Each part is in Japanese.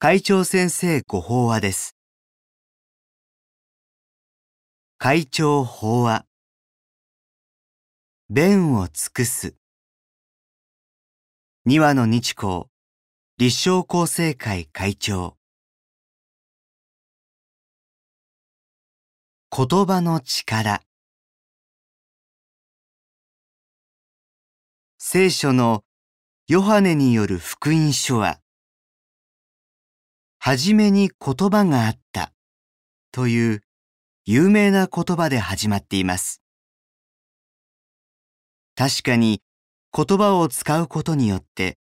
会長先生ご法話です。会長法話。弁を尽くす。二羽の日光、立正厚生会会長。言葉の力。聖書のヨハネによる福音書は、はじめに言葉があったという有名な言葉で始まっています。確かに言葉を使うことによって、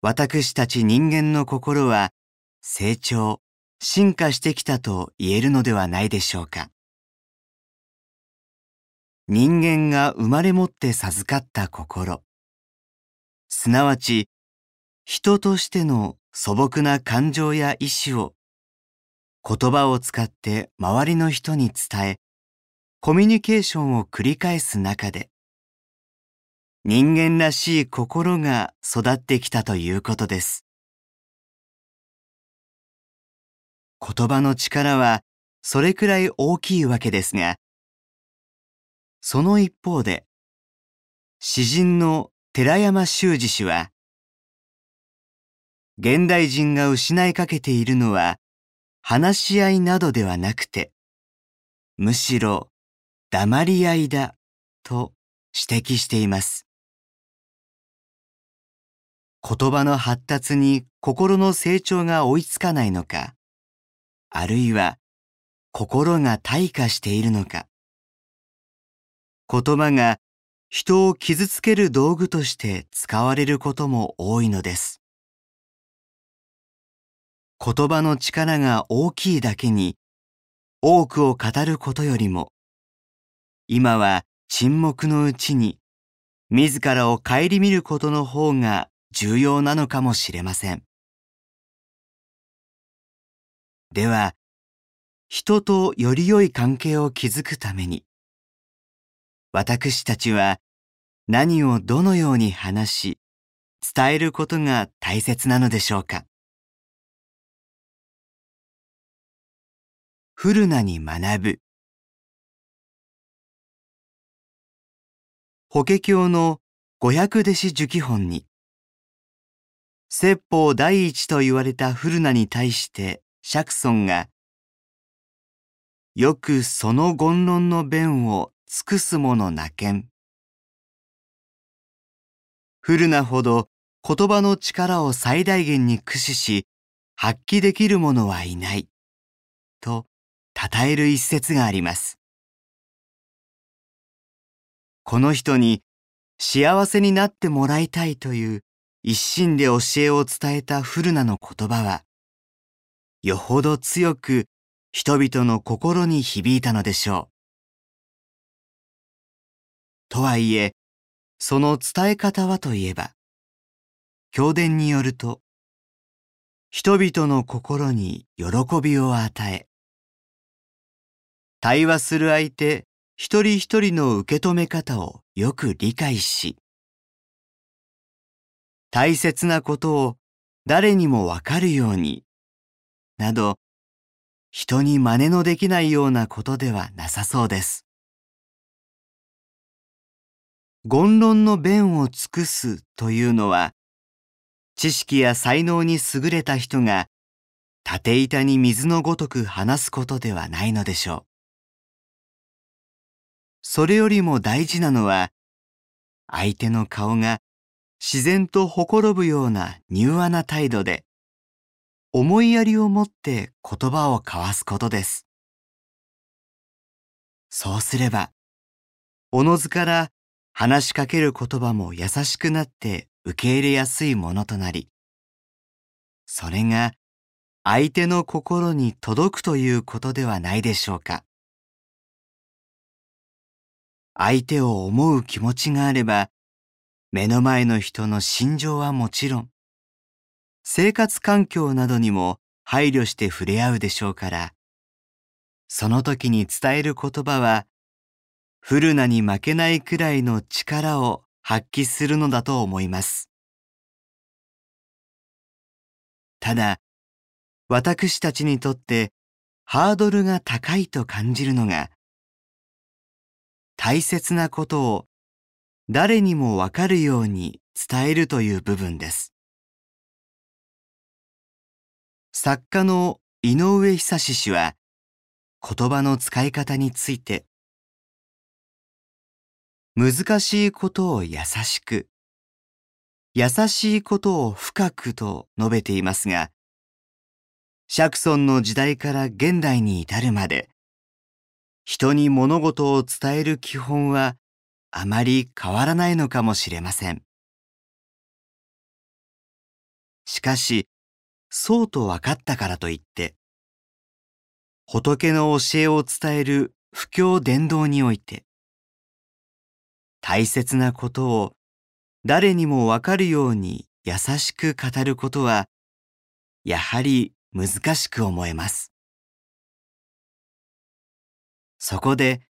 私たち人間の心は成長、進化してきたと言えるのではないでしょうか。人間が生まれ持って授かった心、すなわち人としての素朴な感情や意志を言葉を使って周りの人に伝え、コミュニケーションを繰り返す中で、人間らしい心が育ってきたということです。言葉の力はそれくらい大きいわけですが、その一方で、詩人の寺山修司氏は、現代人が失いかけているのは、話し合いなどではなくて、むしろ黙り合いだと指摘しています。言葉の発達に心の成長が追いつかないのか、あるいは心が退化しているのか、言葉が人を傷つける道具として使われることも多いのです。言葉の力が大きいだけに多くを語ることよりも今は沈黙のうちに自らを顧みることの方が重要なのかもしれません。では人とより良い関係を築くために私たちは何をどのように話し伝えることが大切なのでしょうか？フルナに学ぶ。法華経の五百弟子受記本に、説法第一と言われたフルナに対して釈尊が、よくその言論の弁を尽くすものなけん。フルナほど言葉の力を最大限に駆使し、発揮できる者はいない。と、称える一節があります。この人に幸せになってもらいたいという一心で教えを伝えたフルナの言葉は、よほど強く人々の心に響いたのでしょう。とはいえ、その伝え方はといえば、経典によると、人々の心に喜びを与え、対話する相手一人一人の受け止め方をよく理解し、大切なことを誰にもわかるように、など、人に真似のできないようなことではなさそうです。言論の弁を尽くすというのは、知識や才能に優れた人が縦板に水のごとく話すことではないのでしょう。それよりも大事なのは、相手の顔が自然とほころぶような柔和な態度で、思いやりを持って言葉を交わすことです。そうすれば、おのずから話しかける言葉も優しくなって受け入れやすいものとなり、それが相手の心に届くということではないでしょうか。相手を思う気持ちがあれば、目の前の人の心情はもちろん、生活環境などにも配慮して触れ合うでしょうから、その時に伝える言葉は、フルナに負けないくらいの力を発揮するのだと思います。ただ、私たちにとってハードルが高いと感じるのが、大切なことを誰にもわかるように伝えるという部分です。作家の井上久志氏は言葉の使い方について難しいことを優しく優しいことを深くと述べていますが釈尊の時代から現代に至るまで、人に物事を伝える基本はあまり変わらないのかもしれません。しかし、そうと分かったからといって、仏の教えを伝える布教伝道において、大切なことを誰にもわかるように優しく語ることは、やはり難しく思えます。そこで、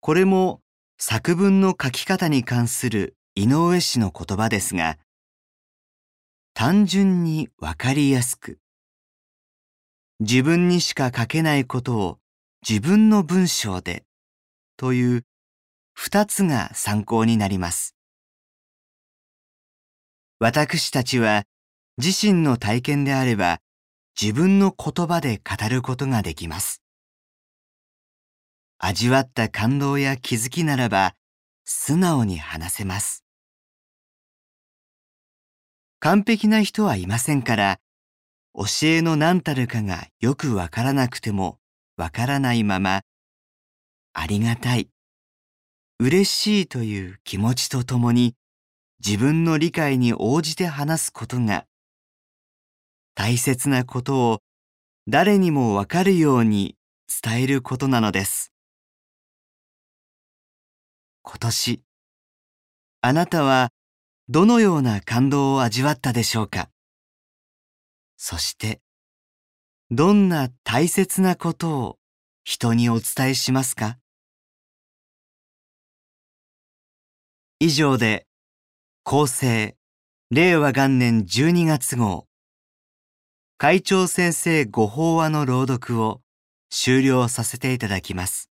これも作文の書き方に関する井上氏の言葉ですが、単純にわかりやすく、自分にしか書けないことを自分の文章でという二つが参考になります。私たちは自身の体験であれば自分の言葉で語ることができます。味わった感動や気づきならば素直に話せます。完璧な人はいませんから、教えの何たるかがよくわからなくてもわからないまま、ありがたい、嬉しいという気持ちとともに自分の理解に応じて話すことが大切なことを誰にもわかるように伝えることなのです。今年、あなたはどのような感動を味わったでしょうか？そして、どんな大切なことを人にお伝えしますか？以上で、厚生、令和元年12月号、会長先生ご法話の朗読を終了させていただきます。